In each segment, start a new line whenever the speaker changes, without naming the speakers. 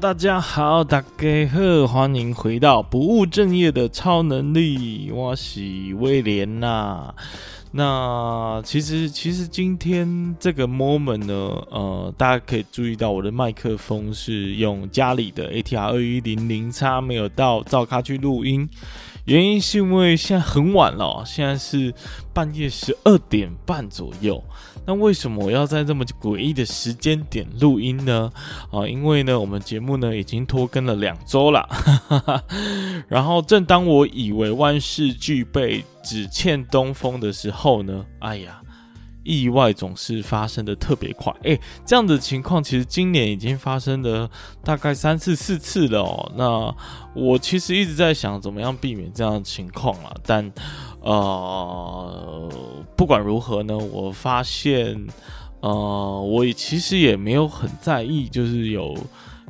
大家好，大家好，欢迎回到不务正业的超能力，我是威廉呐。那其实，其实今天这个 moment 呢，呃，大家可以注意到我的麦克风是用家里的 ATR 二一零零叉，没有到灶咖去录音。原因是因为现在很晚了，现在是半夜十二点半左右。那为什么我要在这么诡异的时间点录音呢？啊，因为呢，我们节目呢已经拖更了两周了。然后，正当我以为万事俱备，只欠东风的时候呢，哎呀！意外总是发生的特别快，诶、这样的情况其实今年已经发生了大概三次四次了哦。那我其实一直在想怎么样避免这样的情况啊，但呃，不管如何呢，我发现呃，我其实也没有很在意，就是有。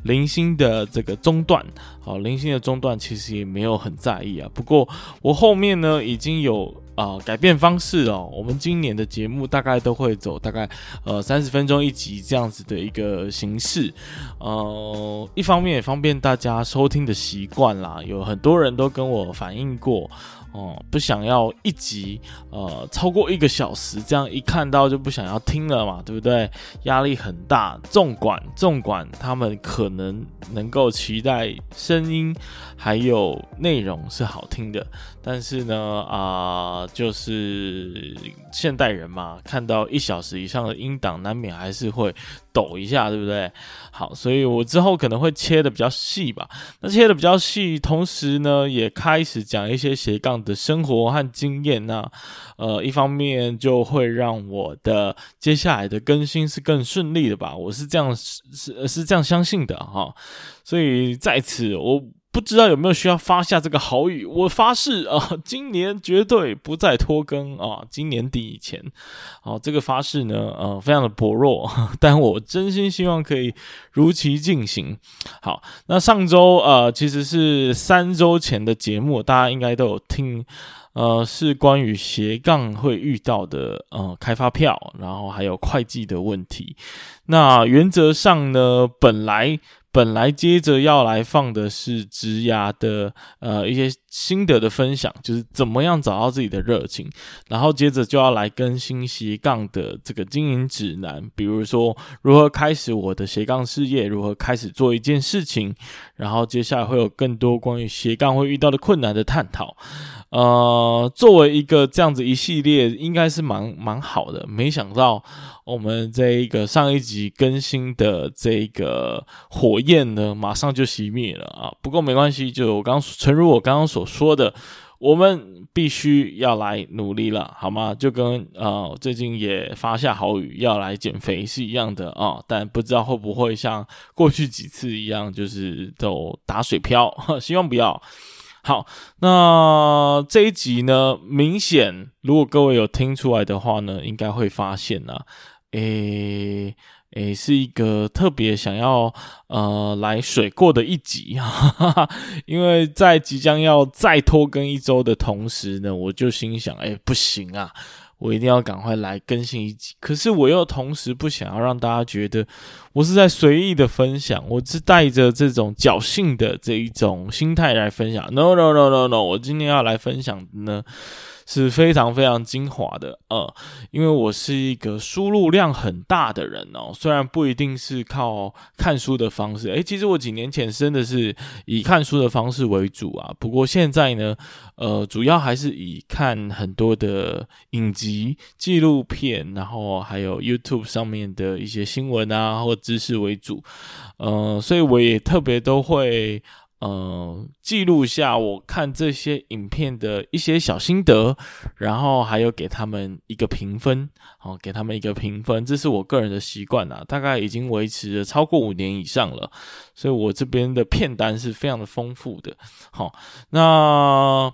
零星的这个中断，好，零星的中断其实也没有很在意啊。不过我后面呢已经有啊、改变方式了。我们今年的节目大概都会走大概呃三十分钟一集这样子的一个形式，呃，一方面也方便大家收听的习惯啦。有很多人都跟我反映过。哦，不想要一集，呃，超过一个小时，这样一看到就不想要听了嘛，对不对？压力很大。纵管纵管他们可能能够期待声音还有内容是好听的，但是呢，啊、就是现代人嘛，看到一小时以上的音档，难免还是会。抖一下，对不对？好，所以我之后可能会切的比较细吧。那切的比较细，同时呢，也开始讲一些斜杠的生活和经验。那呃，一方面就会让我的接下来的更新是更顺利的吧。我是这样是是是这样相信的哈。所以在此我。不知道有没有需要发下这个豪语？我发誓啊，今年绝对不再拖更啊！今年底以前，好，这个发誓呢，呃，非常的薄弱，但我真心希望可以如期进行。好，那上周呃，其实是三周前的节目，大家应该都有听，呃，是关于斜杠会遇到的呃开发票，然后还有会计的问题。那原则上呢，本来。本来接着要来放的是职涯的呃一些心得的分享，就是怎么样找到自己的热情，然后接着就要来更新斜杠的这个经营指南，比如说如何开始我的斜杠事业，如何开始做一件事情，然后接下来会有更多关于斜杠会遇到的困难的探讨。呃，作为一个这样子一系列，应该是蛮蛮好的，没想到。我们这一个上一集更新的这个火焰呢，马上就熄灭了啊！不过没关系，就我刚诚如我刚刚所说的，我们必须要来努力了，好吗？就跟呃最近也发下好语要来减肥是一样的啊，但不知道会不会像过去几次一样，就是都打水漂，希望不要。好，那这一集呢，明显如果各位有听出来的话呢，应该会发现呢、啊。诶、诶、是一个特别想要呃来水过的一集 哈哈，因为在即将要再拖更一周的同时呢，我就心想，诶、不行啊，我一定要赶快来更新一集。可是我又同时不想要让大家觉得我是在随意的分享，我是带着这种侥幸的这一种心态来分享。No no no no no，我今天要来分享呢。是非常非常精华的，呃，因为我是一个输入量很大的人哦，虽然不一定是靠看书的方式，诶，其实我几年前真的是以看书的方式为主啊，不过现在呢，呃，主要还是以看很多的影集、纪录片，然后还有 YouTube 上面的一些新闻啊或知识为主，呃，所以我也特别都会。呃，记录下我看这些影片的一些小心得，然后还有给他们一个评分，好，给他们一个评分，这是我个人的习惯啊，大概已经维持了超过五年以上了，所以我这边的片单是非常的丰富的。好，那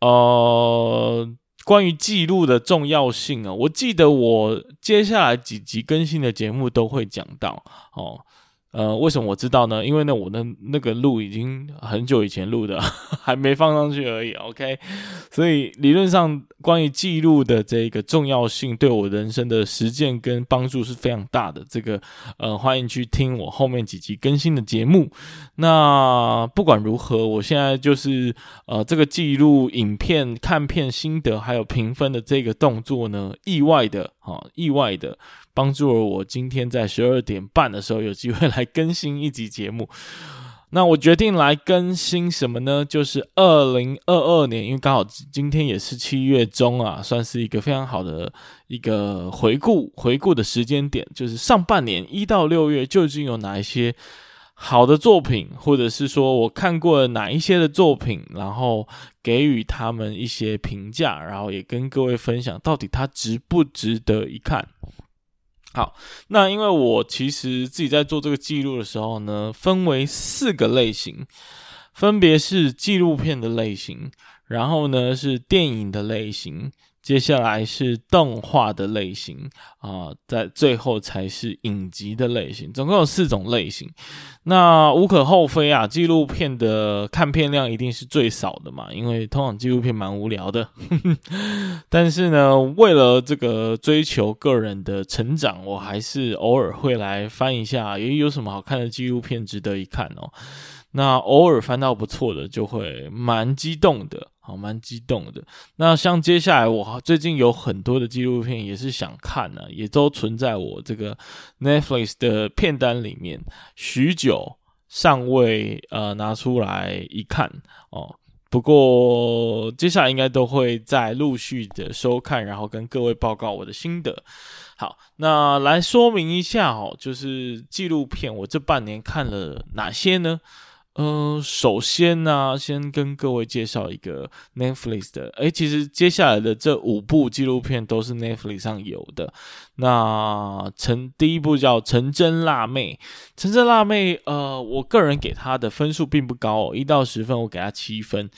呃，关于记录的重要性啊，我记得我接下来几集更新的节目都会讲到，哦。呃，为什么我知道呢？因为呢，我的那个录已经很久以前录的，还没放上去而已。OK，所以理论上关于记录的这个重要性，对我人生的实践跟帮助是非常大的。这个呃，欢迎去听我后面几集更新的节目。那不管如何，我现在就是呃，这个记录影片、看片心得还有评分的这个动作呢，意外的啊，意外的。帮助了我今天在十二点半的时候有机会来更新一集节目。那我决定来更新什么呢？就是二零二二年，因为刚好今天也是七月中啊，算是一个非常好的一个回顾回顾的时间点。就是上半年一到六月究竟有哪一些好的作品，或者是说我看过了哪一些的作品，然后给予他们一些评价，然后也跟各位分享到底它值不值得一看。好，那因为我其实自己在做这个记录的时候呢，分为四个类型，分别是纪录片的类型，然后呢是电影的类型。接下来是动画的类型啊，在最后才是影集的类型，总共有四种类型。那无可厚非啊，纪录片的看片量一定是最少的嘛，因为通常纪录片蛮无聊的。但是呢，为了这个追求个人的成长，我还是偶尔会来翻一下，也有什么好看的纪录片值得一看哦。那偶尔翻到不错的，就会蛮激动的。好，蛮激动的。那像接下来，我最近有很多的纪录片也是想看呢、也都存在我这个 Netflix 的片单里面，许久尚未呃拿出来一看哦。不过接下来应该都会再陆续的收看，然后跟各位报告我的心得。好，那来说明一下哦，就是纪录片我这半年看了哪些呢？呃，首先呢、先跟各位介绍一个 Netflix 的。诶，其实接下来的这五部纪录片都是 Netflix 上有的。那成第一部叫《成真辣妹》，《成真辣妹》呃，我个人给她的分数并不高哦，一到十分我给她七分。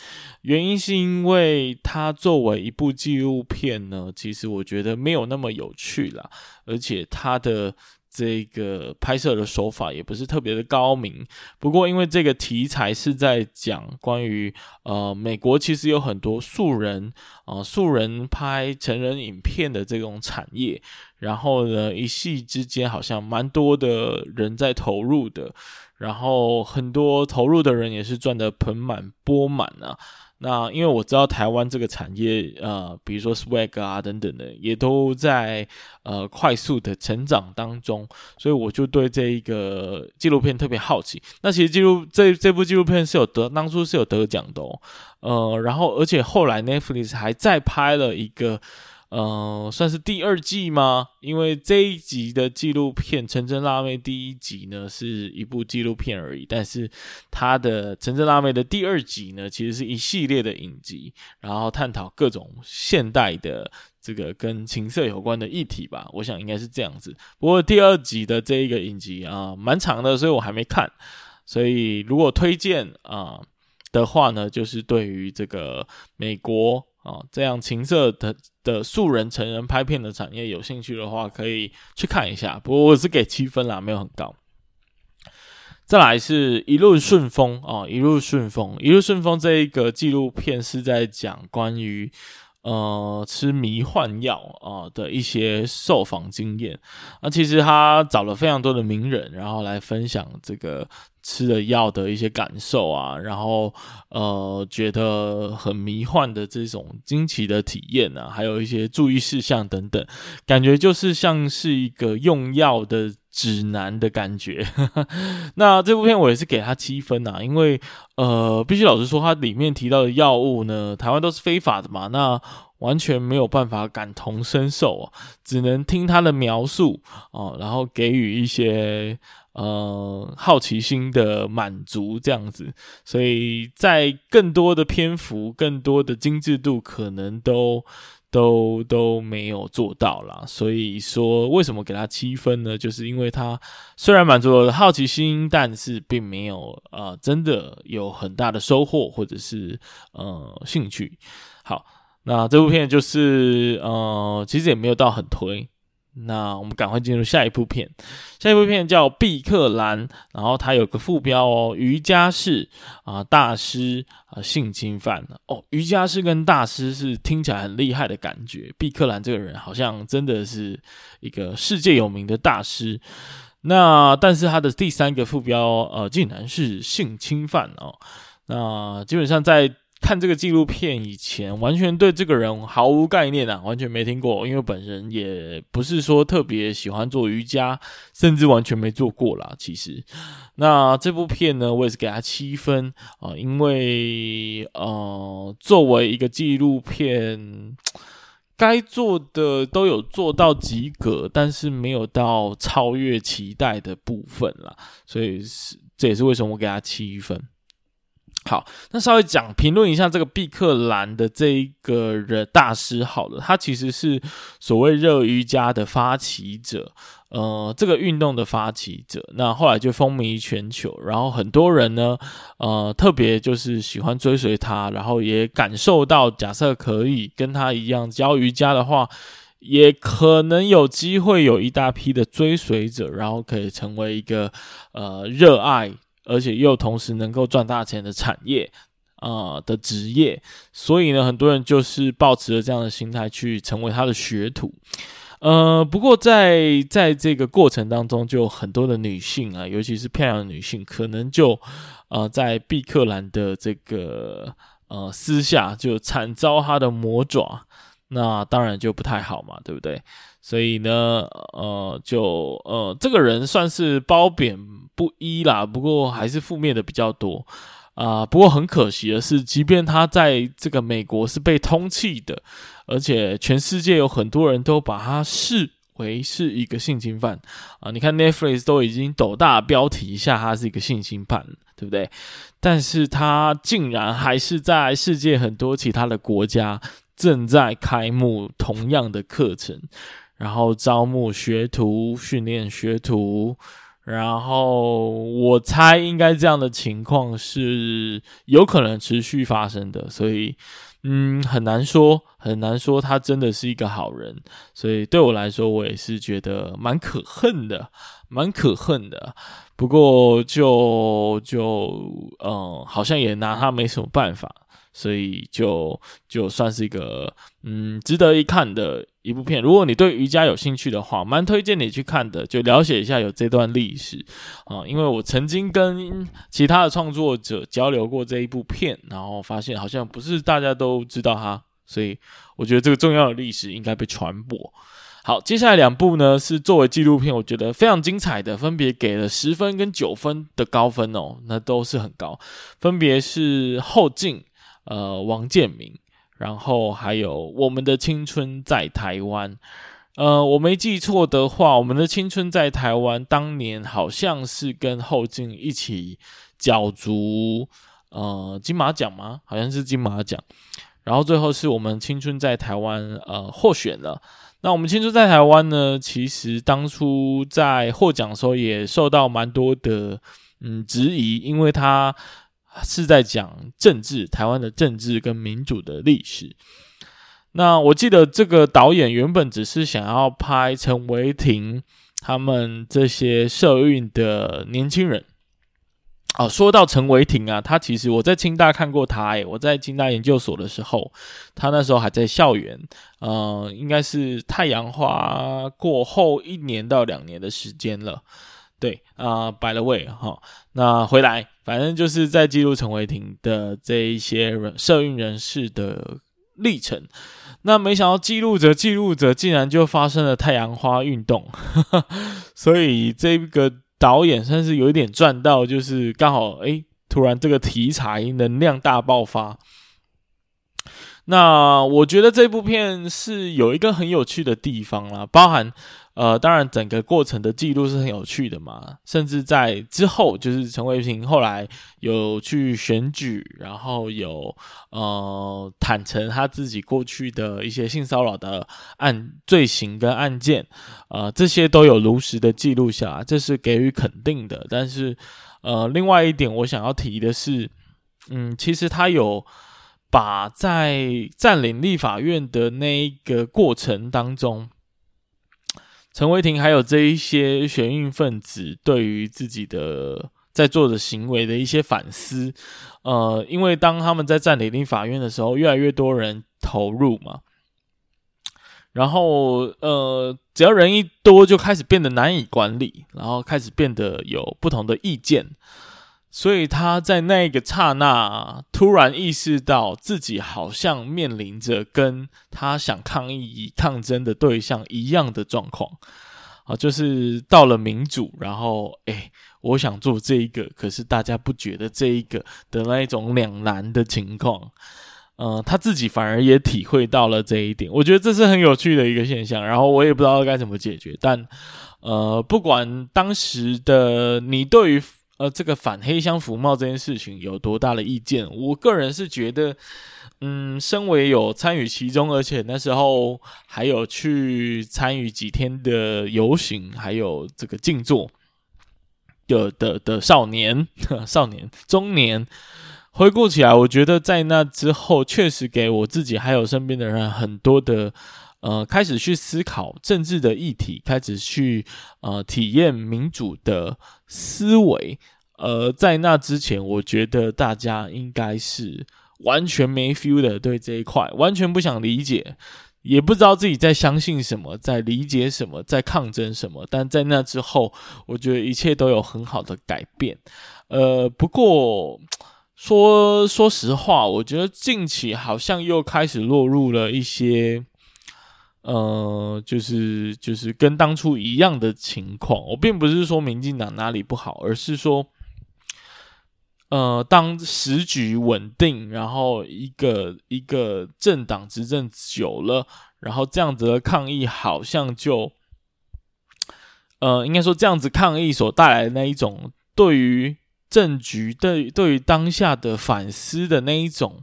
原因是因为它作为一部纪录片呢，其实我觉得没有那么有趣啦，而且它的。这个拍摄的手法也不是特别的高明，不过因为这个题材是在讲关于呃美国其实有很多素人啊、素人拍成人影片的这种产业，然后呢一夕之间好像蛮多的人在投入的，然后很多投入的人也是赚得盆满钵满啊。那因为我知道台湾这个产业，呃，比如说 Swag 啊等等的，也都在呃快速的成长当中，所以我就对这一个纪录片特别好奇。那其实记录这这部纪录片是有得当初是有得奖的哦，呃，然后而且后来 Netflix 还再拍了一个。呃，算是第二季吗？因为这一集的纪录片《成真辣妹》第一集呢是一部纪录片而已，但是它的《成真辣妹》的第二集呢，其实是一系列的影集，然后探讨各种现代的这个跟情色有关的议题吧。我想应该是这样子。不过第二集的这一个影集啊，蛮长的，所以我还没看。所以如果推荐啊的话呢，就是对于这个美国。哦，这样情色的的素人成人拍片的产业有兴趣的话，可以去看一下。不过我是给七分啦，没有很高。再来是一路顺风哦，一路顺风，一路顺风这一个纪录片是在讲关于呃吃迷幻药啊的一些受访经验。那其实他找了非常多的名人，然后来分享这个。吃了药的一些感受啊，然后呃觉得很迷幻的这种惊奇的体验啊，还有一些注意事项等等，感觉就是像是一个用药的指南的感觉。那这部片我也是给他七分啊，因为呃必须老实说，它里面提到的药物呢，台湾都是非法的嘛，那完全没有办法感同身受啊，只能听他的描述哦，然后给予一些。呃，好奇心的满足这样子，所以在更多的篇幅、更多的精致度，可能都都都没有做到啦。所以说，为什么给他七分呢？就是因为他虽然满足了好奇心，但是并没有呃真的有很大的收获或者是呃兴趣。好，那这部片就是呃其实也没有到很推。那我们赶快进入下一部片，下一部片叫《毕克兰》，然后它有个副标哦，瑜伽士啊大师啊性侵犯哦，瑜伽士跟大师是听起来很厉害的感觉。毕克兰这个人好像真的是一个世界有名的大师，那但是他的第三个副标呃竟然是性侵犯哦，那基本上在。看这个纪录片以前，完全对这个人毫无概念啊，完全没听过。因为本人也不是说特别喜欢做瑜伽，甚至完全没做过啦。其实，那这部片呢，我也是给他七分啊，因为呃，作为一个纪录片，该做的都有做到及格，但是没有到超越期待的部分啦。所以是这也是为什么我给他七分。好，那稍微讲评论一下这个毕克兰的这一个人大师。好了，他其实是所谓热瑜伽的发起者，呃，这个运动的发起者。那后来就风靡全球，然后很多人呢，呃，特别就是喜欢追随他，然后也感受到，假设可以跟他一样教瑜伽的话，也可能有机会有一大批的追随者，然后可以成为一个呃热爱。而且又同时能够赚大钱的产业啊、的职业，所以呢，很多人就是抱持了这样的心态去成为他的学徒。呃，不过在在这个过程当中，就很多的女性啊，尤其是漂亮的女性，可能就呃在毕克兰的这个呃私下就惨遭他的魔爪，那当然就不太好嘛，对不对？所以呢，呃，就呃这个人算是褒贬不一啦，不过还是负面的比较多啊、不过很可惜的是，即便他在这个美国是被通缉的，而且全世界有很多人都把他视为是一个性侵犯啊、你看 Netflix 都已经斗大标题下他是一个性侵犯，对不对？但是他竟然还是在世界很多其他的国家正在开幕同样的课程，然后招募学徒，训练学徒。然后我猜应该这样的情况是有可能持续发生的，所以嗯，很难说，很难说他真的是一个好人。所以对我来说，我也是觉得蛮可恨的，蛮可恨的。不过就就嗯，好像也拿他没什么办法。所以就就算是一个嗯值得一看的一部片。如果你对瑜伽有兴趣的话，蛮推荐你去看的，就了解一下有这段历史啊。因为我曾经跟其他的创作者交流过这一部片，然后发现好像不是大家都知道它，所以我觉得这个重要的历史应该被传播。好，接下来两部呢是作为纪录片，我觉得非常精彩的，分别给了十分跟九分的高分哦，那都是很高，分别是后镜。呃，王建民，然后还有我们的青春在台湾。呃，我没记错的话，我们的青春在台湾当年好像是跟后劲一起角逐呃金马奖吗？好像是金马奖。然后最后是我们青春在台湾呃获选了。那我们青春在台湾呢，其实当初在获奖的时候也受到蛮多的嗯质疑，因为他。是在讲政治，台湾的政治跟民主的历史。那我记得这个导演原本只是想要拍陈维廷他们这些社运的年轻人。哦，说到陈维廷啊，他其实我在清大看过他，诶，我在清大研究所的时候，他那时候还在校园，呃，应该是太阳花过后一年到两年的时间了。对啊，by the way 哈，那回来，反正就是在记录陈伟霆的这一些人社运人士的历程。那没想到记录着记录着，竟然就发生了太阳花运动，所以这个导演算是有一点赚到，就是刚好诶，突然这个题材能量大爆发。那我觉得这部片是有一个很有趣的地方啦，包含。呃，当然，整个过程的记录是很有趣的嘛。甚至在之后，就是陈为廷后来有去选举，然后有呃坦诚他自己过去的一些性骚扰的案罪行跟案件，呃，这些都有如实的记录下来，这是给予肯定的。但是，呃，另外一点我想要提的是，嗯，其实他有把在占领立法院的那一个过程当中。陈伟霆还有这一些学运分子对于自己的在做的行为的一些反思。呃，因为当他们在占领法院的时候，越来越多人投入嘛。然后，呃，只要人一多，就开始变得难以管理，然后开始变得有不同的意见。所以他在那个刹那，突然意识到自己好像面临着跟他想抗议、抗争的对象一样的状况啊，就是到了民主，然后，诶，我想做这一个，可是大家不觉得这一个的那一种两难的情况。呃，他自己反而也体会到了这一点，我觉得这是很有趣的一个现象。然后我也不知道该怎么解决，但呃，不管当时的你对于呃这个反黑箱服贸这件事情有多大的意见，我个人是觉得，嗯，身为有参与其中，而且那时候还有去参与几天的游行，还有这个静坐的的的少年、少年、中年。回顾起来，我觉得在那之后，确实给我自己还有身边的人很多的，呃，开始去思考政治的议题，开始去呃体验民主的思维。呃，在那之前，我觉得大家应该是完全没 feel 的，对这一块完全不想理解，也不知道自己在相信什么，在理解什么，在抗争什么。但在那之后，我觉得一切都有很好的改变。呃，不过。说说实话，我觉得近期好像又开始落入了一些，呃，就是就是跟当初一样的情况。我并不是说民进党哪里不好，而是说，呃，当时局稳定，然后一个一个政党执政久了，然后这样子的抗议好像就，呃，应该说这样子抗议所带来的那一种对于。政局对对于当下的反思的那一种、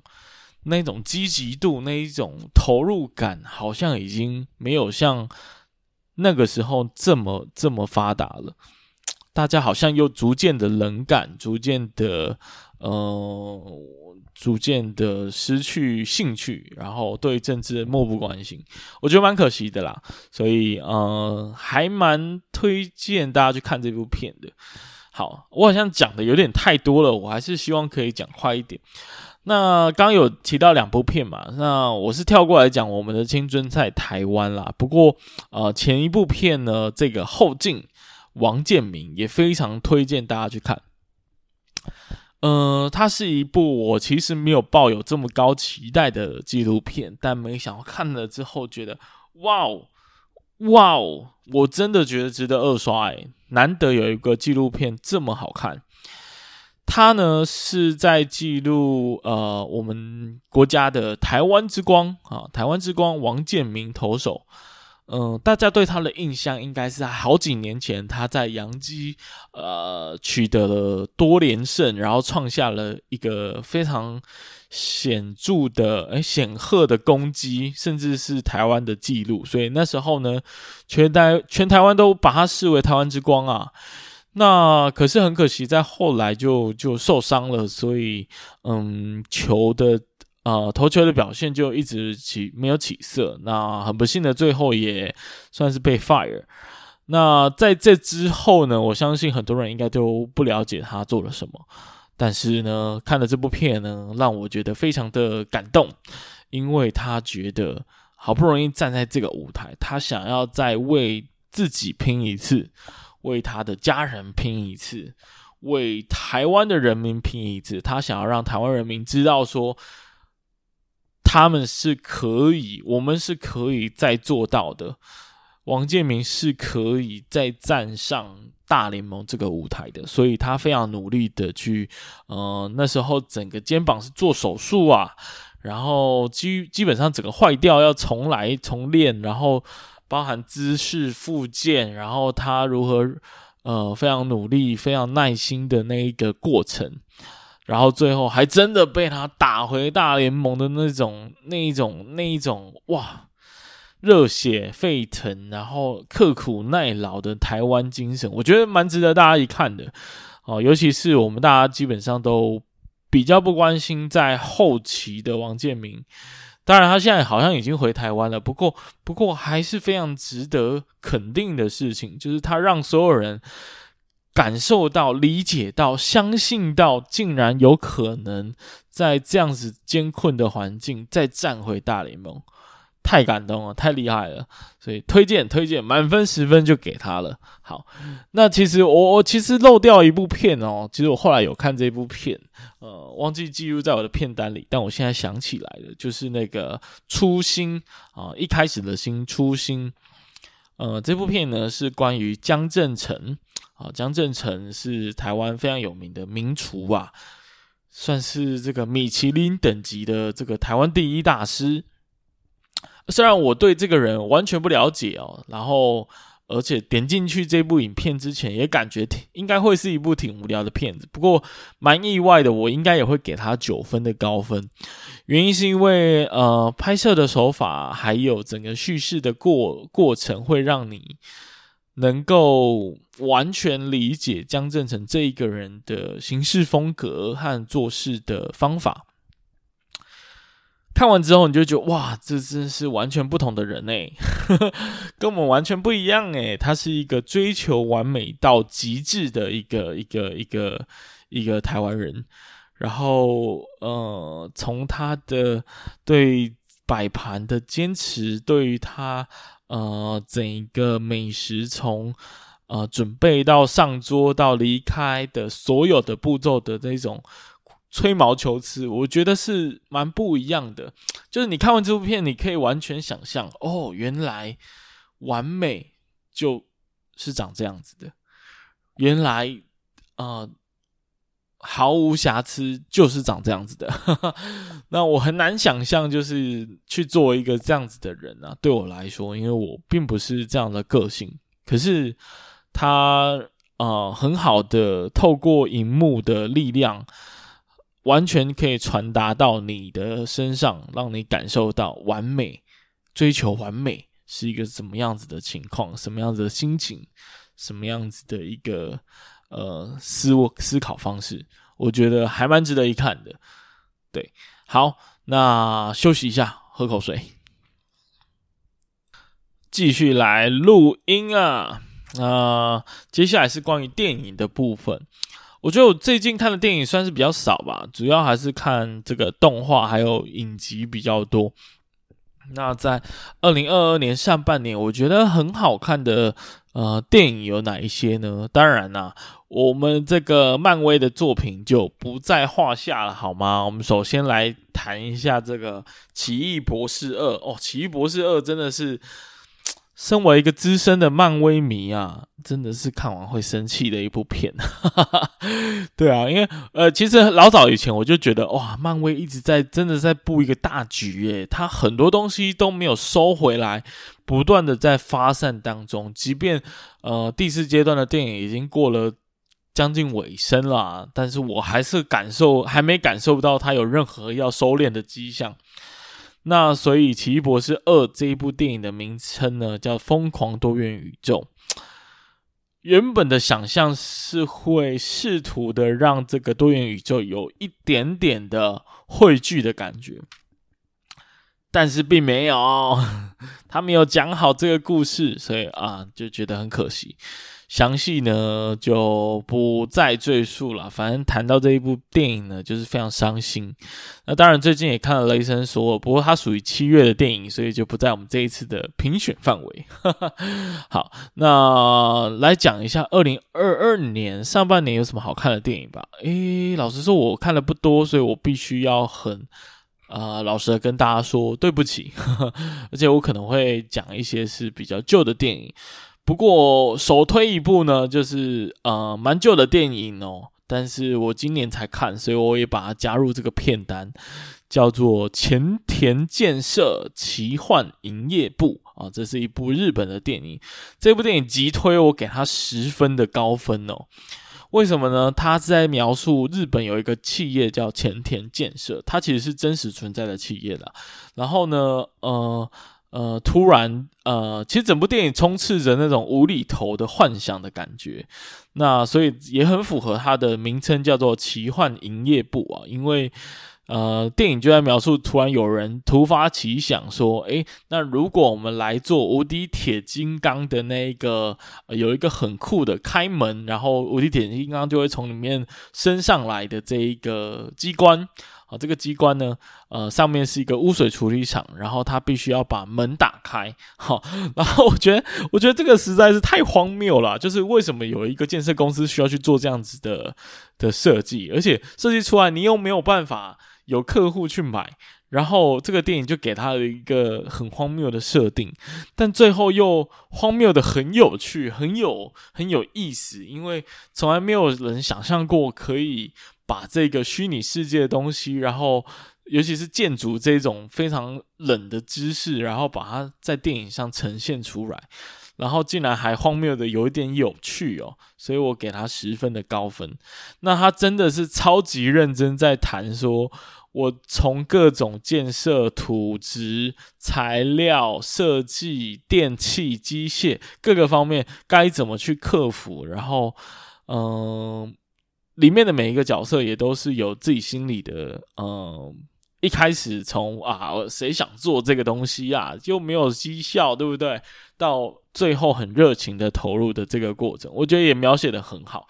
那种积极度、那一种投入感，好像已经没有像那个时候这么这么发达了。大家好像又逐渐的冷感，逐渐的呃，逐渐的失去兴趣，然后对政治漠不关心。我觉得蛮可惜的啦，所以呃，还蛮推荐大家去看这部片的。好，我好像讲的有点太多了，我还是希望可以讲快一点。那刚有提到两部片嘛，那我是跳过来讲我们的青春在台湾啦。不过，呃，前一部片呢，这个后劲王建民也非常推荐大家去看。呃，它是一部我其实没有抱有这么高期待的纪录片，但没想到看了之后觉得，哇哦，哇哦，我真的觉得值得二刷哎。难得有一个纪录片这么好看，它呢是在记录呃我们国家的台湾之光啊，台湾之光王建民投手，嗯、大家对他的印象应该是在好几年前他在洋基呃取得了多连胜，然后创下了一个非常。显著的，诶，显赫的攻击，甚至是台湾的记录，所以那时候呢，全台全台湾都把他视为台湾之光啊。那可是很可惜，在后来就就受伤了，所以嗯，球的呃投球的表现就一直起没有起色。那很不幸的，最后也算是被 fire。那在这之后呢，我相信很多人应该都不了解他做了什么。但是呢，看了这部片呢，让我觉得非常的感动，因为他觉得好不容易站在这个舞台，他想要再为自己拼一次，为他的家人拼一次，为台湾的人民拼一次，他想要让台湾人民知道说，他们是可以，我们是可以再做到的，王建民是可以再站上。大联盟这个舞台的，所以他非常努力的去，呃，那时候整个肩膀是做手术啊，然后基基本上整个坏掉要重来重练，然后包含姿势复健，然后他如何呃非常努力、非常耐心的那一个过程，然后最后还真的被他打回大联盟的那种、那一种、那一种哇！热血沸腾，然后刻苦耐劳的台湾精神，我觉得蛮值得大家一看的哦。尤其是我们大家基本上都比较不关心在后期的王建民。当然，他现在好像已经回台湾了。不过，不过还是非常值得肯定的事情，就是他让所有人感受到、理解到、相信到，竟然有可能在这样子艰困的环境再站回大联盟。太感动了，太厉害了，所以推荐推荐，满分十分就给他了。好，那其实我我其实漏掉一部片哦，其实我后来有看这部片，呃，忘记记录在我的片单里，但我现在想起来了，就是那个初心啊，一开始的心初心，呃，这部片呢是关于江正成啊，江正成是台湾非常有名的名厨啊，算是这个米其林等级的这个台湾第一大师。虽然我对这个人完全不了解哦，然后而且点进去这部影片之前也感觉挺应该会是一部挺无聊的片子，不过蛮意外的，我应该也会给他九分的高分。原因是因为呃拍摄的手法还有整个叙事的过过程会让你能够完全理解江振成这一个人的行事风格和做事的方法。看完之后，你就觉得哇，这真是完全不同的人诶，跟我们完全不一样诶。他是一个追求完美到极致的一个一个一个一个台湾人。然后，呃，从他的对摆盘的坚持，对于他呃整一个美食从呃准备到上桌到离开的所有的步骤的那种。吹毛求疵，我觉得是蛮不一样的。就是你看完这部片，你可以完全想象，哦，原来完美就是长这样子的，原来呃毫无瑕疵就是长这样子的。那我很难想象，就是去做一个这样子的人啊。对我来说，因为我并不是这样的个性，可是他呃很好的透过荧幕的力量。完全可以传达到你的身上，让你感受到完美，追求完美是一个什么样子的情况，什么样子的心情，什么样子的一个呃思思考方式，我觉得还蛮值得一看的。对，好，那休息一下，喝口水，继续来录音啊。那、接下来是关于电影的部分。我觉得我最近看的电影算是比较少吧，主要还是看这个动画还有影集比较多。那在二零二二年上半年，我觉得很好看的呃电影有哪一些呢？当然啦、我们这个漫威的作品就不在话下了，好吗？我们首先来谈一下这个《奇异博士二》哦，《奇异博士二》真的是。身为一个资深的漫威迷啊，真的是看完会生气的一部片。对啊，因为呃，其实老早以前我就觉得哇，漫威一直在真的在布一个大局耶，他很多东西都没有收回来，不断的在发散当中。即便呃第四阶段的电影已经过了将近尾声了，但是我还是感受还没感受到他有任何要收敛的迹象。那所以《奇异博士二》这一部电影的名称呢，叫《疯狂多元宇宙》。原本的想象是会试图的让这个多元宇宙有一点点的汇聚的感觉，但是并没有，他没有讲好这个故事，所以啊，就觉得很可惜。详细呢就不再赘述了。反正谈到这一部电影呢，就是非常伤心。那当然，最近也看了《雷神索》，不过它属于七月的电影，所以就不在我们这一次的评选范围。好，那来讲一下二零二二年上半年有什么好看的电影吧。诶，老实说，我看的不多，所以我必须要很啊、老实的跟大家说对不起。而且我可能会讲一些是比较旧的电影。不过首推一部呢，就是呃蛮旧的电影哦，但是我今年才看，所以我也把它加入这个片单，叫做《前田建设奇幻营业部》啊，这是一部日本的电影。这部电影急推，我给它十分的高分哦。为什么呢？它是在描述日本有一个企业叫前田建设，它其实是真实存在的企业的。然后呢，呃。呃，突然，呃，其实整部电影充斥着那种无厘头的幻想的感觉，那所以也很符合它的名称，叫做奇幻营业部啊。因为，呃，电影就在描述，突然有人突发奇想说，诶，那如果我们来做无敌铁金刚的那一个，有一个很酷的开门，然后无敌铁金刚就会从里面升上来的这一个机关。好，这个机关呢，呃，上面是一个污水处理厂，然后他必须要把门打开。好，然后我觉得，我觉得这个实在是太荒谬了。就是为什么有一个建设公司需要去做这样子的的设计，而且设计出来你又没有办法有客户去买，然后这个电影就给他了一个很荒谬的设定，但最后又荒谬的很有趣，很有很有意思，因为从来没有人想象过可以。把这个虚拟世界的东西，然后尤其是建筑这种非常冷的知识，然后把它在电影上呈现出来，然后竟然还荒谬的有一点有趣哦，所以我给他十分的高分。那他真的是超级认真在谈说，我从各种建设、土质、材料、设计、电器、机械各个方面该怎么去克服，然后嗯。里面的每一个角色也都是有自己心里的，嗯，一开始从啊，谁想做这个东西啊，就没有绩效，对不对？到最后很热情的投入的这个过程，我觉得也描写的很好。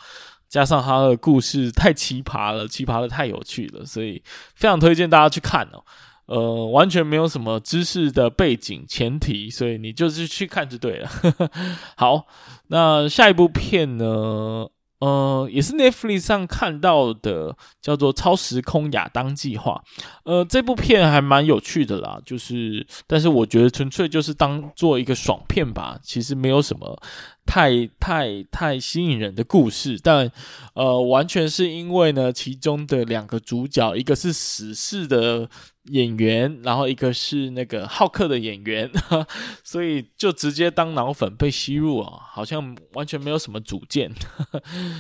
加上他的故事太奇葩了，奇葩的太有趣了，所以非常推荐大家去看哦。呃，完全没有什么知识的背景前提，所以你就是去看就对了。好，那下一部片呢？呃，也是 Netflix 上看到的，叫做《超时空亚当计划》。呃，这部片还蛮有趣的啦，就是，但是我觉得纯粹就是当做一个爽片吧，其实没有什么太太太吸引人的故事。但，呃，完全是因为呢，其中的两个主角，一个是死侍的。演员，然后一个是那个浩克的演员，所以就直接当脑粉被吸入啊，好像完全没有什么主见。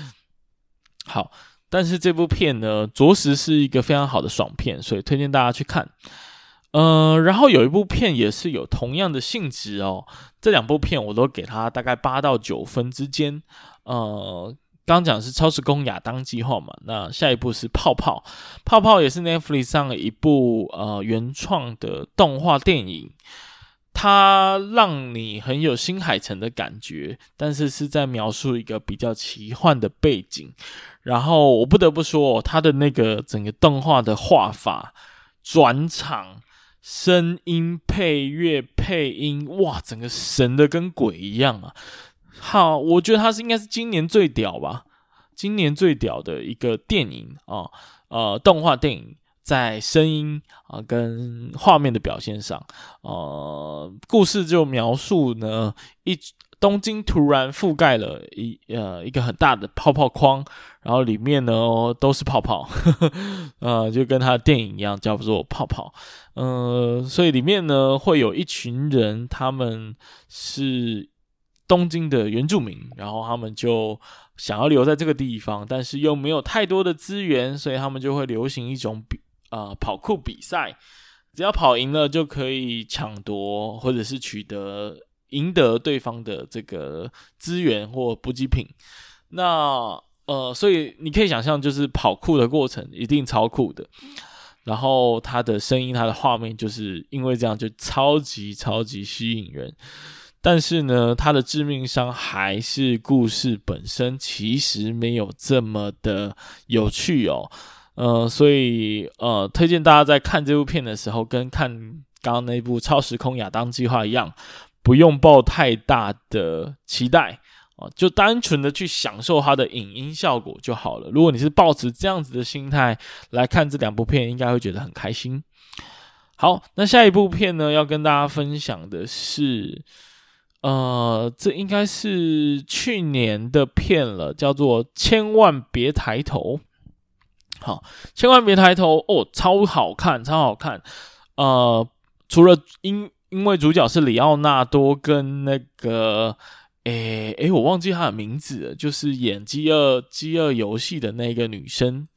好，但是这部片呢，着实是一个非常好的爽片，所以推荐大家去看。呃，然后有一部片也是有同样的性质哦，这两部片我都给它大概八到九分之间，呃。刚讲是超时空亚当计划嘛，那下一部是泡泡，泡泡也是 Netflix 上的一部呃原创的动画电影，它让你很有新海诚的感觉，但是是在描述一个比较奇幻的背景。然后我不得不说，它的那个整个动画的画法、转场、声音、配乐、配音，哇，整个神的跟鬼一样啊！好，我觉得它是应该是今年最屌吧，今年最屌的一个电影啊，呃，动画电影在声音啊跟画面的表现上，呃，故事就描述呢，一东京突然覆盖了一呃一个很大的泡泡框，然后里面呢都是泡泡，呵 呵呃，就跟他的电影一样，叫做泡泡，呃，所以里面呢会有一群人，他们是。东京的原住民，然后他们就想要留在这个地方，但是又没有太多的资源，所以他们就会流行一种比啊、跑酷比赛，只要跑赢了就可以抢夺或者是取得赢得对方的这个资源或补给品。那呃，所以你可以想象，就是跑酷的过程一定超酷的，然后它的声音、它的画面，就是因为这样就超级超级吸引人。但是呢，它的致命伤还是故事本身，其实没有这么的有趣哦。呃，所以呃，推荐大家在看这部片的时候，跟看刚刚那部《超时空亚当计划》一样，不用抱太大的期待啊，就单纯的去享受它的影音效果就好了。如果你是抱持这样子的心态来看这两部片，应该会觉得很开心。好，那下一部片呢，要跟大家分享的是。呃，这应该是去年的片了，叫做《千万别抬头》。好，千万别抬头哦，超好看，超好看。呃，除了音因为主角是里奥纳多跟那个，诶诶，我忘记他的名字了，就是演饥饿饥饿游戏的那个女生，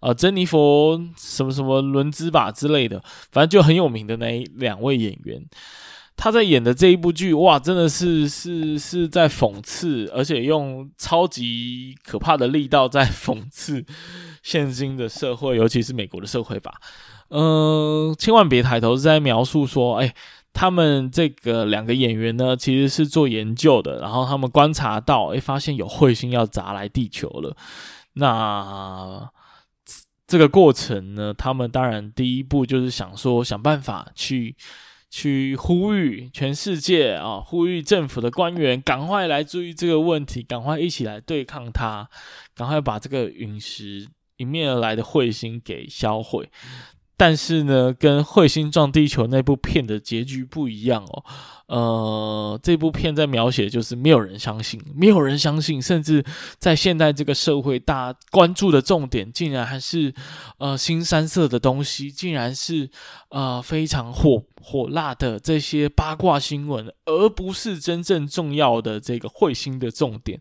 呃，珍妮佛什么什么伦兹吧之类的，反正就很有名的那两位演员。他在演的这一部剧，哇，真的是是是在讽刺，而且用超级可怕的力道在讽刺现今的社会，尤其是美国的社会吧。嗯、呃，千万别抬头是在描述说，哎，他们这个两个演员呢，其实是做研究的，然后他们观察到，哎，发现有彗星要砸来地球了。那这个过程呢，他们当然第一步就是想说，想办法去去呼吁全世界啊，呼吁政府的官员赶快来注意这个问题，赶快一起来对抗它，赶快把这个陨石迎面而来的彗星给销毁。但是呢，跟彗星撞地球那部片的结局不一样哦。呃，这部片在描写就是没有人相信，没有人相信，甚至在现代这个社会，大家关注的重点竟然还是呃新三色的东西，竟然是呃非常火火辣的这些八卦新闻，而不是真正重要的这个彗星的重点。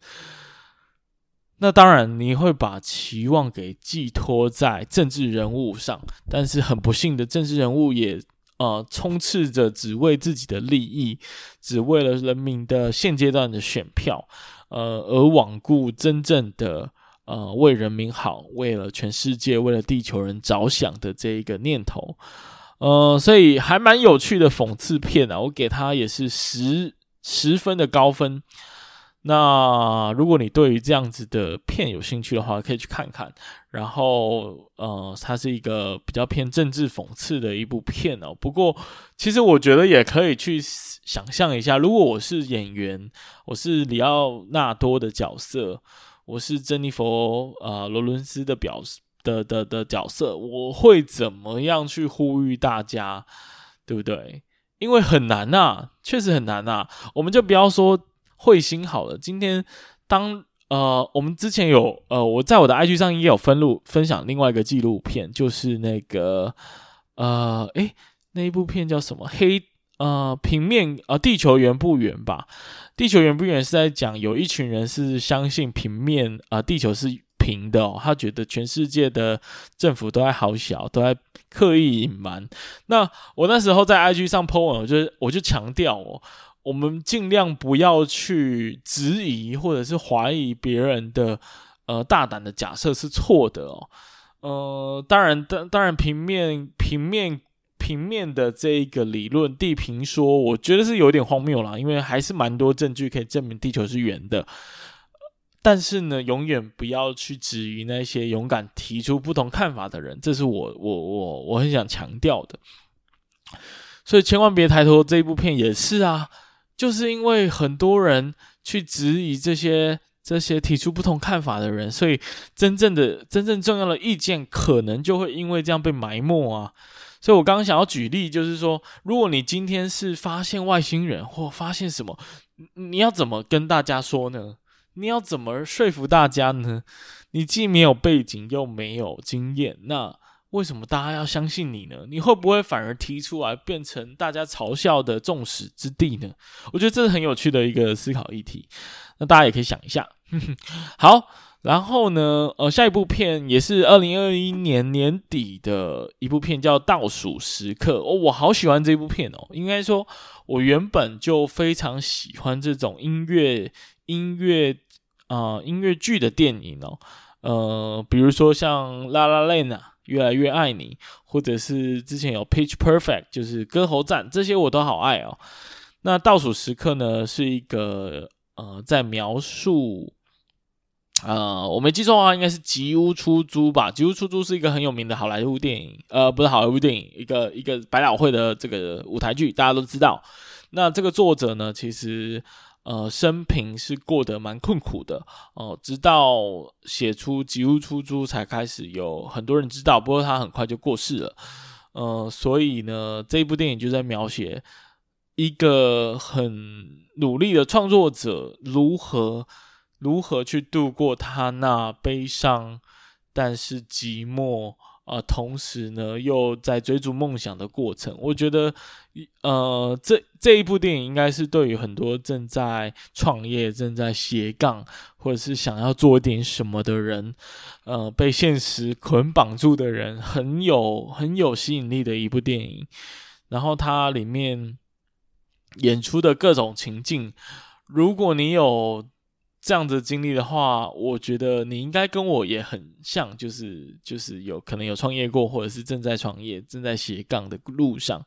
那当然，你会把期望给寄托在政治人物上，但是很不幸的，政治人物也呃充斥着只为自己的利益，只为了人民的现阶段的选票，呃，而罔顾真正的呃为人民好，为了全世界，为了地球人着想的这一个念头，呃，所以还蛮有趣的讽刺片啊，我给他也是十十分的高分。那如果你对于这样子的片有兴趣的话，可以去看看。然后，呃，它是一个比较偏政治讽刺的一部片哦。不过，其实我觉得也可以去想象一下，如果我是演员，我是里奥纳多的角色，我是珍妮佛呃罗伦斯的表的的的角色，我会怎么样去呼吁大家，对不对？因为很难呐，确实很难呐。我们就不要说。彗星好了，今天当呃，我们之前有呃，我在我的 IG 上也有分录分享另外一个纪录片，就是那个呃，诶，那一部片叫什么？黑呃平面呃，地球圆不圆吧？地球圆不圆是在讲有一群人是相信平面啊、呃，地球是平的哦，他觉得全世界的政府都在好小，都在刻意隐瞒。那我那时候在 IG 上 po 文，我就我就强调哦。我们尽量不要去质疑或者是怀疑别人的呃大胆的假设是错的哦，呃，当然，当当然，平面平面平面的这一个理论地平说，我觉得是有点荒谬啦，因为还是蛮多证据可以证明地球是圆的。但是呢，永远不要去质疑那些勇敢提出不同看法的人，这是我我我我很想强调的。所以千万别抬头，这一部片也是啊。就是因为很多人去质疑这些这些提出不同看法的人，所以真正的真正重要的意见可能就会因为这样被埋没啊。所以我刚刚想要举例，就是说，如果你今天是发现外星人或发现什么，你要怎么跟大家说呢？你要怎么说服大家呢？你既没有背景又没有经验，那。为什么大家要相信你呢？你会不会反而提出来变成大家嘲笑的众矢之的呢？我觉得这是很有趣的一个思考议题。那大家也可以想一下。好，然后呢，呃，下一部片也是二零二一年年底的一部片，叫《倒数时刻》。哦，我好喜欢这部片哦。应该说，我原本就非常喜欢这种音乐音乐啊、音乐剧的电影哦。呃，比如说像《La La Land》啊。越来越爱你，或者是之前有《Pitch Perfect》，就是歌喉战，这些我都好爱哦。那倒数时刻呢，是一个呃，在描述，呃，我没记错的话，应该是《吉屋出租》吧，《吉屋出租》是一个很有名的好莱坞电影，呃，不是好莱坞电影，一个一个百老汇的这个舞台剧，大家都知道。那这个作者呢，其实。呃，生平是过得蛮困苦的哦，呃，直到写出《吉屋出租》才开始有很多人知道。不过他很快就过世了，呃，所以呢，这一部电影就在描写一个很努力的创作者如何如何去度过他那悲伤但是寂寞。呃，同时呢，又在追逐梦想的过程，我觉得，呃，这这一部电影应该是对于很多正在创业、正在斜杠，或者是想要做点什么的人，呃，被现实捆绑住的人，很有很有吸引力的一部电影。然后它里面演出的各种情境。如果你有这样子经历的话，我觉得你应该跟我也很像，就是就是有可能有创业过，或者是正在创业、正在斜杠的路上，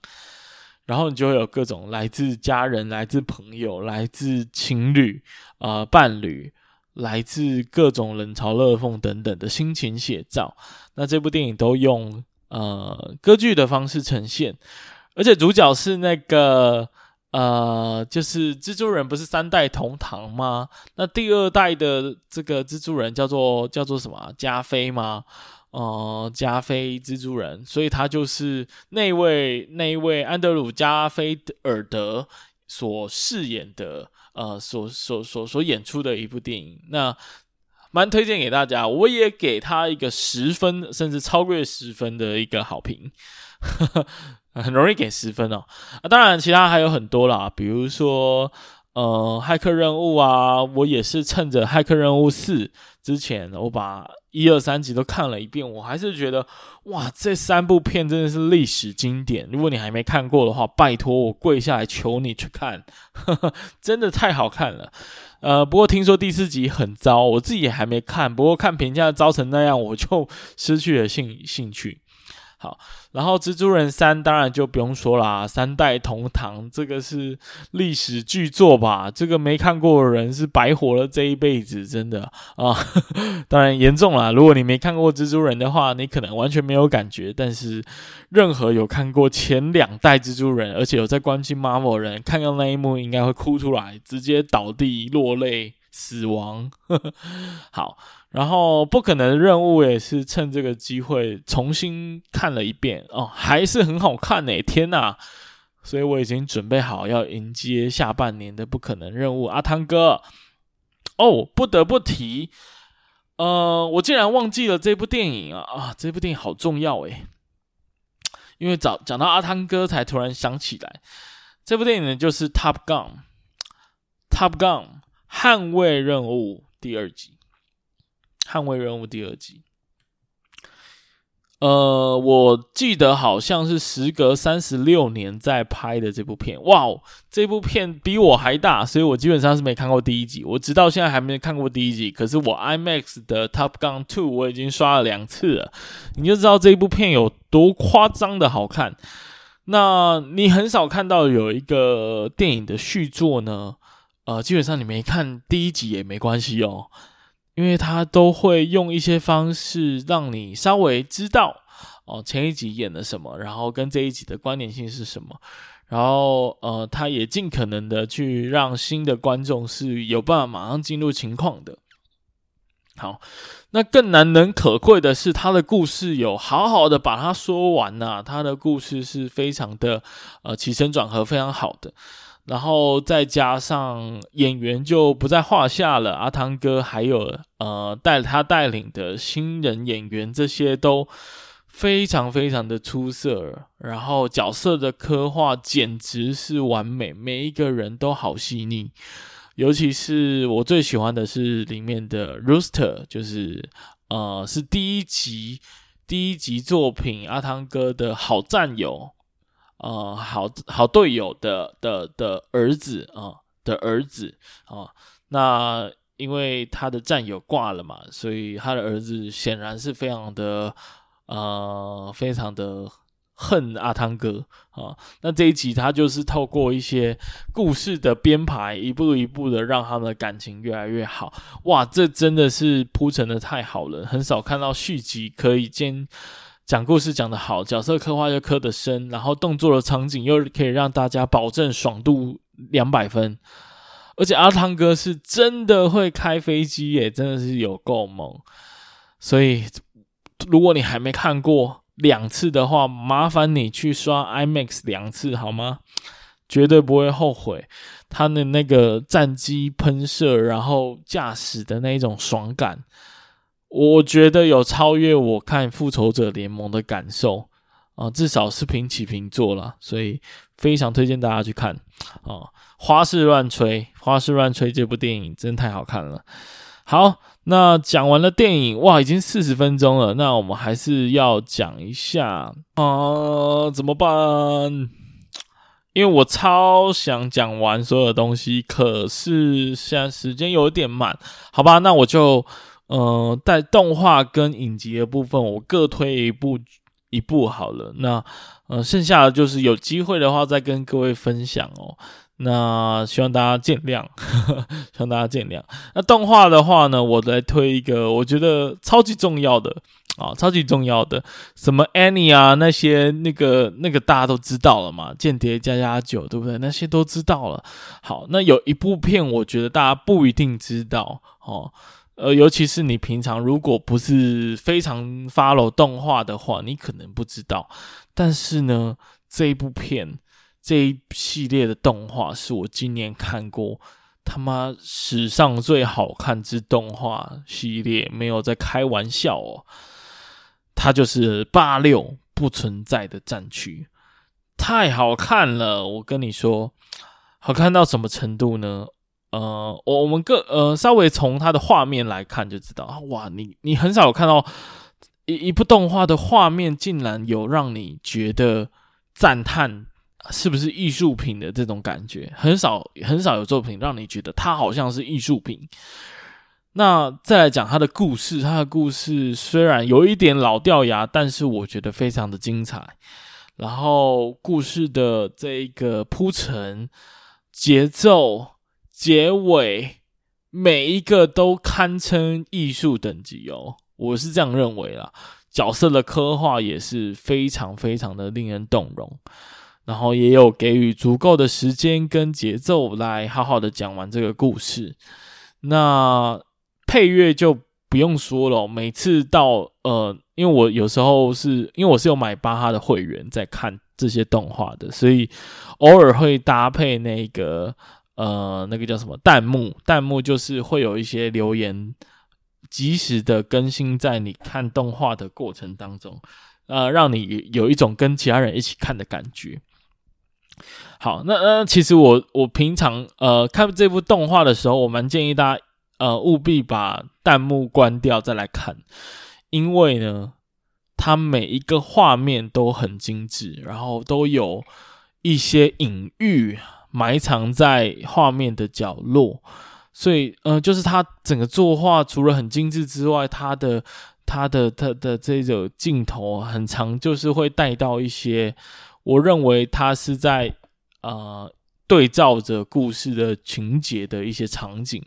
然后你就会有各种来自家人、来自朋友、来自情侣啊、呃、伴侣。来自各种冷嘲热讽等等的心情写照，那这部电影都用呃歌剧的方式呈现，而且主角是那个呃，就是蜘蛛人不是三代同堂吗？那第二代的这个蜘蛛人叫做叫做什么？加菲吗？呃，加菲蜘蛛人，所以他就是那位那位安德鲁加菲尔德所饰演的。呃，所所所所演出的一部电影，那蛮推荐给大家，我也给他一个十分，甚至超越十分的一个好评，很容易给十分哦。啊，当然其他还有很多啦，比如说呃，骇客任务啊，我也是趁着骇客任务四之前，我把。一二三集都看了一遍，我还是觉得哇，这三部片真的是历史经典。如果你还没看过的话，拜托我跪下来求你去看，呵呵，真的太好看了。呃，不过听说第四集很糟，我自己也还没看。不过看评价糟成那样，我就失去了兴兴趣。好，然后蜘蛛人三当然就不用说啦，三代同堂，这个是历史巨作吧？这个没看过的人是白活了这一辈子，真的啊！当然严重啦，如果你没看过蜘蛛人的话，你可能完全没有感觉。但是，任何有看过前两代蜘蛛人，而且有在关心 Marvel 人，看到那一幕应该会哭出来，直接倒地落泪死亡。好。然后不可能任务也是趁这个机会重新看了一遍哦，还是很好看呢，天呐，所以我已经准备好要迎接下半年的不可能任务。阿汤哥，哦，不得不提，呃，我竟然忘记了这部电影啊啊，这部电影好重要诶，因为早讲到阿汤哥才突然想起来，这部电影呢就是 Top Gun，Top Gun 捍卫任务第二集。捍卫任务第二集，呃，我记得好像是时隔三十六年在拍的这部片。哇哦，这部片比我还大，所以我基本上是没看过第一集。我直到现在还没看过第一集，可是我 IMAX 的 Top Gun Two 我已经刷了两次了，你就知道这部片有多夸张的好看。那你很少看到有一个电影的续作呢，呃，基本上你没看第一集也没关系哦。因为他都会用一些方式让你稍微知道哦，前一集演了什么，然后跟这一集的关联性是什么，然后呃，他也尽可能的去让新的观众是有办法马上进入情况的。好，那更难能可贵的是，他的故事有好好的把它说完呐、他的故事是非常的呃起承转合非常好的。然后再加上演员就不在话下了，阿汤哥还有呃带他带领的新人演员，这些都非常非常的出色。然后角色的刻画简直是完美，每一个人都好细腻。尤其是我最喜欢的是里面的 Rooster，就是呃是第一集第一集作品阿汤哥的好战友。呃，好好队友的的的儿子啊、的儿子啊、那因为他的战友挂了嘛，所以他的儿子显然是非常的呃，非常的恨阿汤哥啊、那这一集他就是透过一些故事的编排，一步一步的让他们的感情越来越好。哇，这真的是铺陈的太好了，很少看到续集可以兼。讲故事讲得好，角色刻画又刻得深，然后动作的场景又可以让大家保证爽度两百分，而且阿汤哥是真的会开飞机耶，真的是有够猛。所以如果你还没看过两次的话，麻烦你去刷 IMAX 两次好吗？绝对不会后悔。他的那个战机喷射，然后驾驶的那一种爽感。我觉得有超越我看复仇者联盟的感受啊，至少是平起平坐了，所以非常推荐大家去看啊！花式乱吹，花式乱吹这部电影真太好看了。好，那讲完了电影，哇，已经四十分钟了，那我们还是要讲一下啊，怎么办？因为我超想讲完所有的东西，可是现在时间有点慢，好吧，那我就呃在动画跟影集的部分，我各推一部一部好了。那呃剩下的就是有机会的话再跟各位分享哦。那希望大家见谅，希望大家见谅。那动画的话呢，我来推一个，我觉得超级重要的啊，超级重要的，什么 Any 啊，那些那个那个大家都知道了嘛，间谍加加九，对不对？那些都知道了。好，那有一部片，我觉得大家不一定知道哦，呃，尤其是你平常如果不是非常 follow 动画的话，你可能不知道。但是呢，这一部片。这一系列的动画是我今年看过他妈史上最好看之动画系列，没有在开玩笑哦。它就是八六不存在的战区，太好看了！我跟你说，好看到什么程度呢？呃，我我们个呃稍微从它的画面来看就知道，哇，你你很少有看到一一部动画的画面竟然有让你觉得赞叹。是不是艺术品的这种感觉？很少很少有作品让你觉得它好像是艺术品。那再来讲它的故事，它的故事虽然有一点老掉牙，但是我觉得非常的精彩。然后故事的这一个铺陈、节奏、结尾，每一个都堪称艺术等级哦，我是这样认为啦。角色的刻画也是非常非常的令人动容。然后也有给予足够的时间跟节奏来好好的讲完这个故事。那配乐就不用说了，每次到呃，因为我有时候是因为我是有买巴哈的会员在看这些动画的，所以偶尔会搭配那个呃那个叫什么弹幕，弹幕就是会有一些留言及时的更新在你看动画的过程当中，呃，让你有一种跟其他人一起看的感觉。好，那那其实我我平常呃看这部动画的时候，我蛮建议大家呃务必把弹幕关掉再来看，因为呢，它每一个画面都很精致，然后都有一些隐喻埋藏在画面的角落，所以呃就是他整个作画除了很精致之外，他的他的他的，它的这种镜头很长，就是会带到一些。我认为他是在呃对照着故事的情节的一些场景，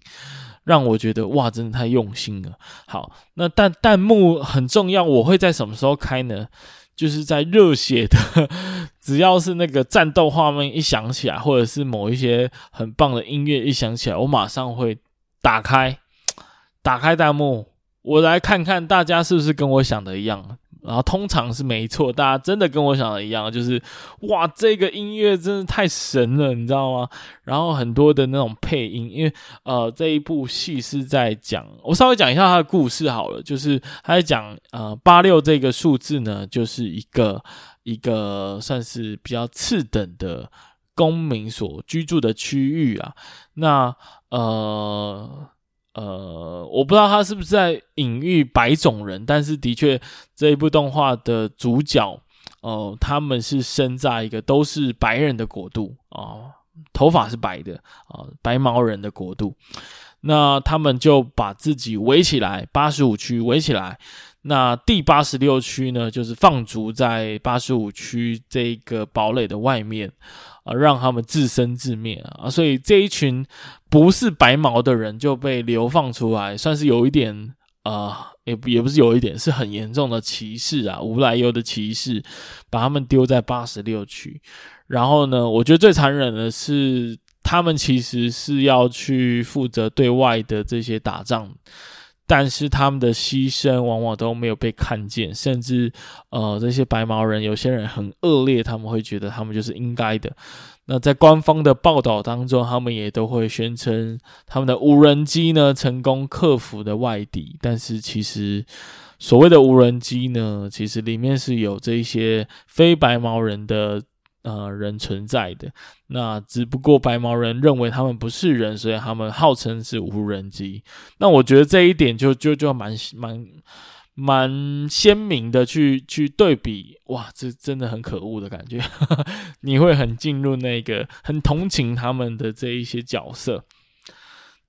让我觉得哇，真的太用心了。好，那弹弹幕很重要，我会在什么时候开呢？就是在热血的，只要是那个战斗画面一响起来，或者是某一些很棒的音乐一响起来，我马上会打开打开弹幕，我来看看大家是不是跟我想的一样。然后通常是没错，大家真的跟我想的一样，就是哇，这个音乐真的太神了，你知道吗？然后很多的那种配音，因为呃这一部戏是在讲，我稍微讲一下它的故事好了，就是他在讲呃八六这个数字呢，就是一个一个算是比较次等的公民所居住的区域啊，那呃。呃，我不知道他是不是在隐喻白种人，但是的确这一部动画的主角，哦、他们是生在一个都是白人的国度啊、呃，头发是白的啊、白毛人的国度，那他们就把自己围起来，八十五区围起来，那第八十六区呢，就是放逐在八十五区这个堡垒的外面。啊，让他们自生自灭啊！所以这一群不是白毛的人就被流放出来，算是有一点啊，也也不是有一点，是很严重的歧视啊，无来由的歧视，把他们丢在八十六区。然后呢，我觉得最残忍的是，他们其实是要去负责对外的这些打仗。但是他们的牺牲往往都没有被看见，甚至呃，这些白毛人有些人很恶劣，他们会觉得他们就是应该的。那在官方的报道当中，他们也都会宣称他们的无人机呢成功克服了外敌。但是其实所谓的无人机呢，其实里面是有这一些非白毛人的。呃，人存在的，那只不过白毛人认为他们不是人，所以他们号称是无人机。那我觉得这一点就就就蛮蛮蛮鲜明的去去对比，哇，这真的很可恶的感觉，你会很进入那个很同情他们的这一些角色，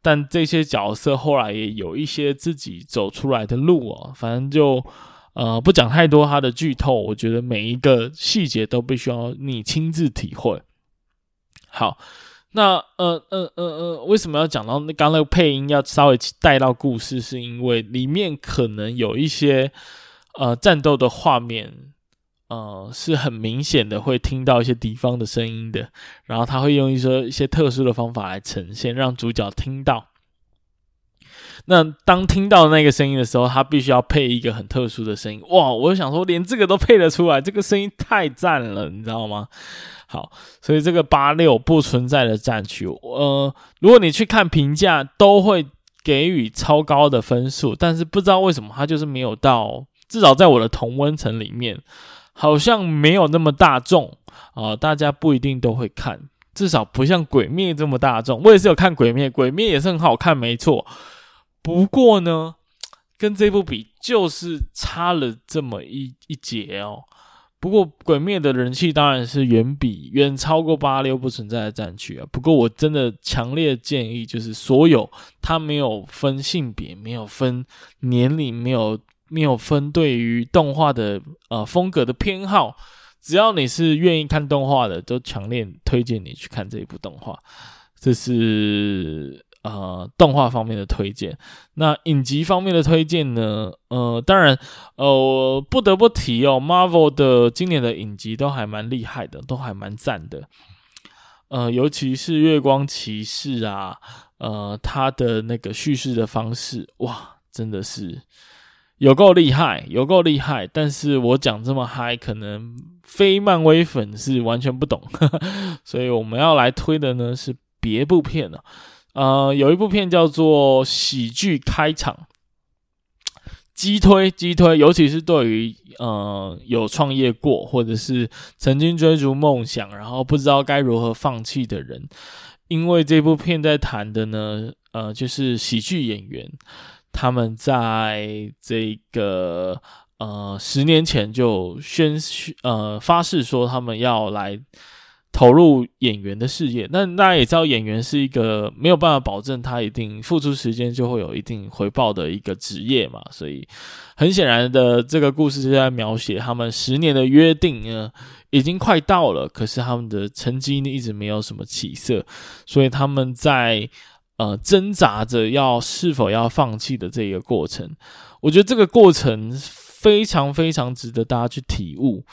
但这些角色后来也有一些自己走出来的路哦，反正就呃不讲太多他的剧透，我觉得每一个细节都必须要你亲自体会。好。那呃呃呃呃，为什么要讲到那刚那个配音要稍微带到故事？是因为里面可能有一些呃战斗的画面，呃是很明显的会听到一些敌方的声音的，然后他会用一些一些特殊的方法来呈现，让主角听到。那当听到那个声音的时候，他必须要配一个很特殊的声音。哇！我想说，连这个都配得出来，这个声音太赞了，你知道吗？好，所以这个八六不存在的战区，呃，如果你去看评价，都会给予超高的分数，但是不知道为什么它就是没有到，至少在我的同温层里面，好像没有那么大众啊、呃，大家不一定都会看，至少不像鬼灭这么大众。我也是有看鬼灭，鬼灭也是很好看，没错。不过呢，跟这部比，就是差了这么一一截哦。不过鬼灭的人气当然是远比远超过八六不存在的战区啊。不过我真的强烈建议，就是所有他没有分性别、没有分年龄、没有没有分对于动画的呃风格的偏好，只要你是愿意看动画的，都强烈推荐你去看这一部动画。这是。呃，动画方面的推荐，那影集方面的推荐呢？呃，当然，呃，不得不提哦，Marvel 的今年的影集都还蛮厉害的，都还蛮赞的。呃，尤其是月光骑士啊，呃，他的那个叙事的方式，哇，真的是有够厉害，有够厉害。但是我讲这么嗨，可能非漫威粉是完全不懂，呵呵，所以我们要来推的呢是别部片了。呃，有一部片叫做《喜剧开场》，激推激推，尤其是对于呃有创业过或者是曾经追逐梦想，然后不知道该如何放弃的人，因为这部片在谈的呢，呃，就是喜剧演员他们在这个呃十年前就宣呃发誓说他们要来。投入演员的事业，那大家也知道，演员是一个没有办法保证他一定付出时间就会有一定回报的一个职业嘛，所以很显然的，这个故事就在描写他们十年的约定呢，已经快到了，可是他们的成绩呢一直没有什么起色，所以他们在呃挣扎着要是否要放弃的这一个过程，我觉得这个过程非常非常值得大家去体悟。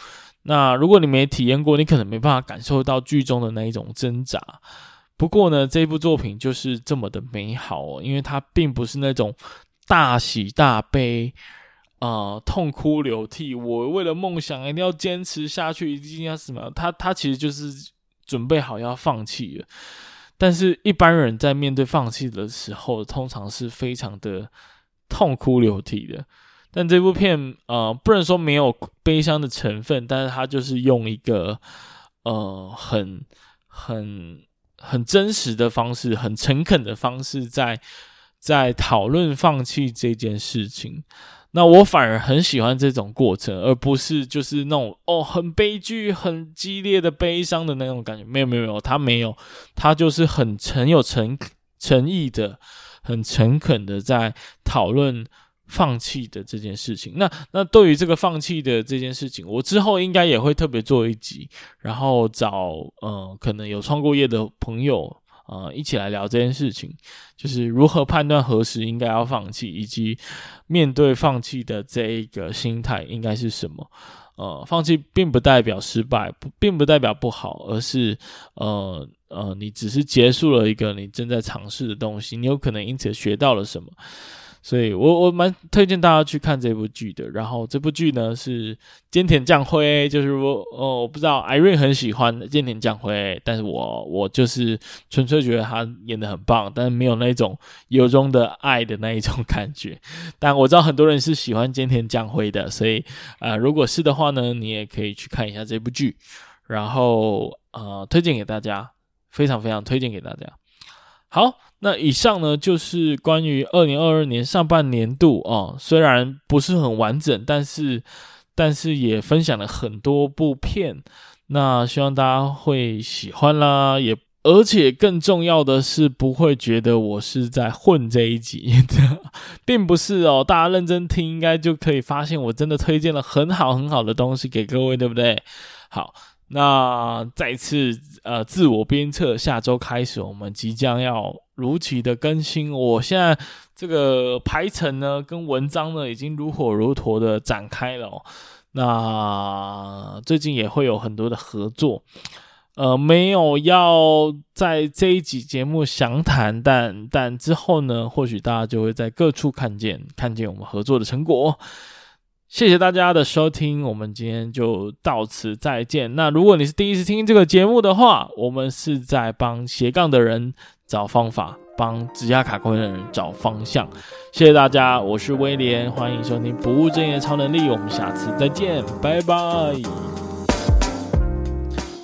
那如果你没体验过，你可能没办法感受到剧中的那一种挣扎。不过呢，这部作品就是这么的美好哦，因为它并不是那种大喜大悲啊、呃，痛哭流涕。我为了梦想一定要坚持下去，一定要什么？他他其实就是准备好要放弃了。但是一般人在面对放弃的时候，通常是非常的痛哭流涕的。但这部片，呃，不能说没有悲伤的成分，但是它就是用一个，呃，很、很、很真实的方式，很诚恳的方式在，在在讨论放弃这件事情。那我反而很喜欢这种过程，而不是就是那种哦，很悲剧、很激烈的悲伤的那种感觉。没有，没有，没有，他没有，他就是很诚有诚诚意的、很诚恳的在讨论。放弃的这件事情，那那对于这个放弃的这件事情，我之后应该也会特别做一集，然后找呃可能有创过业的朋友呃一起来聊这件事情，就是如何判断何时应该要放弃，以及面对放弃的这一个心态应该是什么。呃，放弃并不代表失败，不并不代表不好，而是呃呃你只是结束了一个你正在尝试的东西，你有可能因此学到了什么。所以我我蛮推荐大家去看这部剧的。然后这部剧呢是菅田将晖，就是我哦，我不知道 Irene 很喜欢菅田将晖，但是我我就是纯粹觉得他演的很棒，但是没有那种由衷的爱的那一种感觉。但我知道很多人是喜欢菅田将晖的，所以呃，如果是的话呢，你也可以去看一下这部剧，然后呃，推荐给大家，非常非常推荐给大家。好，那以上呢就是关于二零二二年上半年度哦，虽然不是很完整，但是但是也分享了很多部片，那希望大家会喜欢啦，也而且更重要的是不会觉得我是在混这一集，并不是哦，大家认真听应该就可以发现我真的推荐了很好很好的东西给各位，对不对？好。那再次呃自我鞭策，下周开始我们即将要如期的更新。我现在这个排程呢，跟文章呢已经如火如荼的展开了哦。那最近也会有很多的合作，呃，没有要在这一集节目详谈，但但之后呢，或许大家就会在各处看见看见我们合作的成果。谢谢大家的收听，我们今天就到此再见。那如果你是第一次听这个节目的话，我们是在帮斜杠的人找方法，帮指甲卡关的人找方向。谢谢大家，我是威廉，欢迎收听不务正业超能力，我们下次再见，拜拜。